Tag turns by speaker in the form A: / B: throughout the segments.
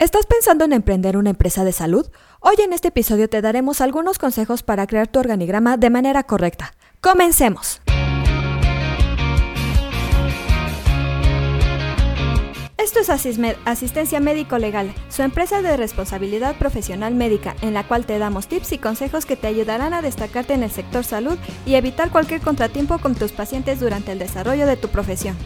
A: ¿Estás pensando en emprender una empresa de salud? Hoy en este episodio te daremos algunos consejos para crear tu organigrama de manera correcta. ¡Comencemos! Esto es Asismed, Asistencia Médico Legal, su empresa de responsabilidad profesional médica, en la cual te damos tips y consejos que te ayudarán a destacarte en el sector salud y evitar cualquier contratiempo con tus pacientes durante el desarrollo de tu profesión.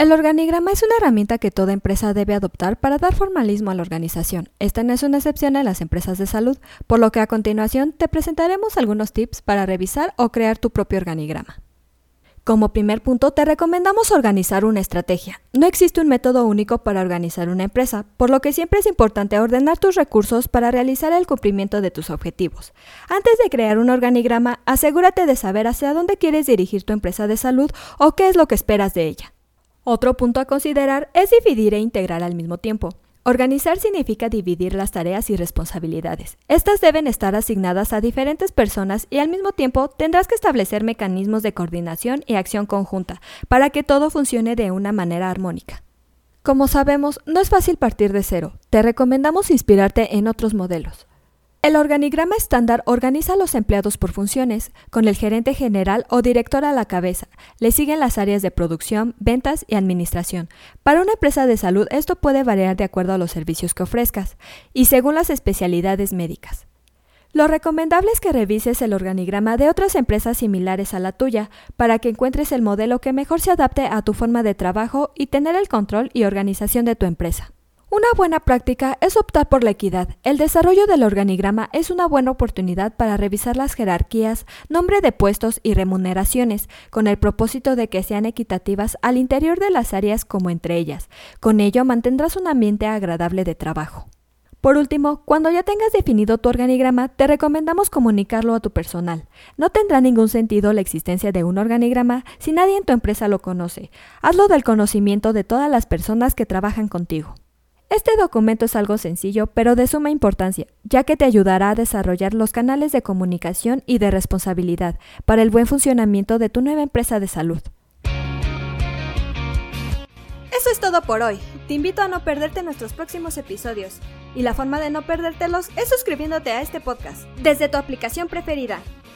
A: El organigrama es una herramienta que toda empresa debe adoptar para dar formalismo a la organización. Esta no es una excepción en las empresas de salud, por lo que a continuación te presentaremos algunos tips para revisar o crear tu propio organigrama. Como primer punto, te recomendamos organizar una estrategia. No existe un método único para organizar una empresa, por lo que siempre es importante ordenar tus recursos para realizar el cumplimiento de tus objetivos. Antes de crear un organigrama, asegúrate de saber hacia dónde quieres dirigir tu empresa de salud o qué es lo que esperas de ella. Otro punto a considerar es dividir e integrar al mismo tiempo. Organizar significa dividir las tareas y responsabilidades. Estas deben estar asignadas a diferentes personas y al mismo tiempo tendrás que establecer mecanismos de coordinación y acción conjunta para que todo funcione de una manera armónica. Como sabemos, no es fácil partir de cero. Te recomendamos inspirarte en otros modelos. El organigrama estándar organiza a los empleados por funciones, con el gerente general o director a la cabeza. Le siguen las áreas de producción, ventas y administración. Para una empresa de salud esto puede variar de acuerdo a los servicios que ofrezcas y según las especialidades médicas. Lo recomendable es que revises el organigrama de otras empresas similares a la tuya para que encuentres el modelo que mejor se adapte a tu forma de trabajo y tener el control y organización de tu empresa. Una buena práctica es optar por la equidad. El desarrollo del organigrama es una buena oportunidad para revisar las jerarquías, nombre de puestos y remuneraciones, con el propósito de que sean equitativas al interior de las áreas como entre ellas. Con ello mantendrás un ambiente agradable de trabajo. Por último, cuando ya tengas definido tu organigrama, te recomendamos comunicarlo a tu personal. No tendrá ningún sentido la existencia de un organigrama si nadie en tu empresa lo conoce. Hazlo del conocimiento de todas las personas que trabajan contigo. Este documento es algo sencillo, pero de suma importancia, ya que te ayudará a desarrollar los canales de comunicación y de responsabilidad para el buen funcionamiento de tu nueva empresa de salud. Eso es todo por hoy. Te invito a no perderte nuestros próximos episodios. Y la forma de no perdértelos es suscribiéndote a este podcast desde tu aplicación preferida.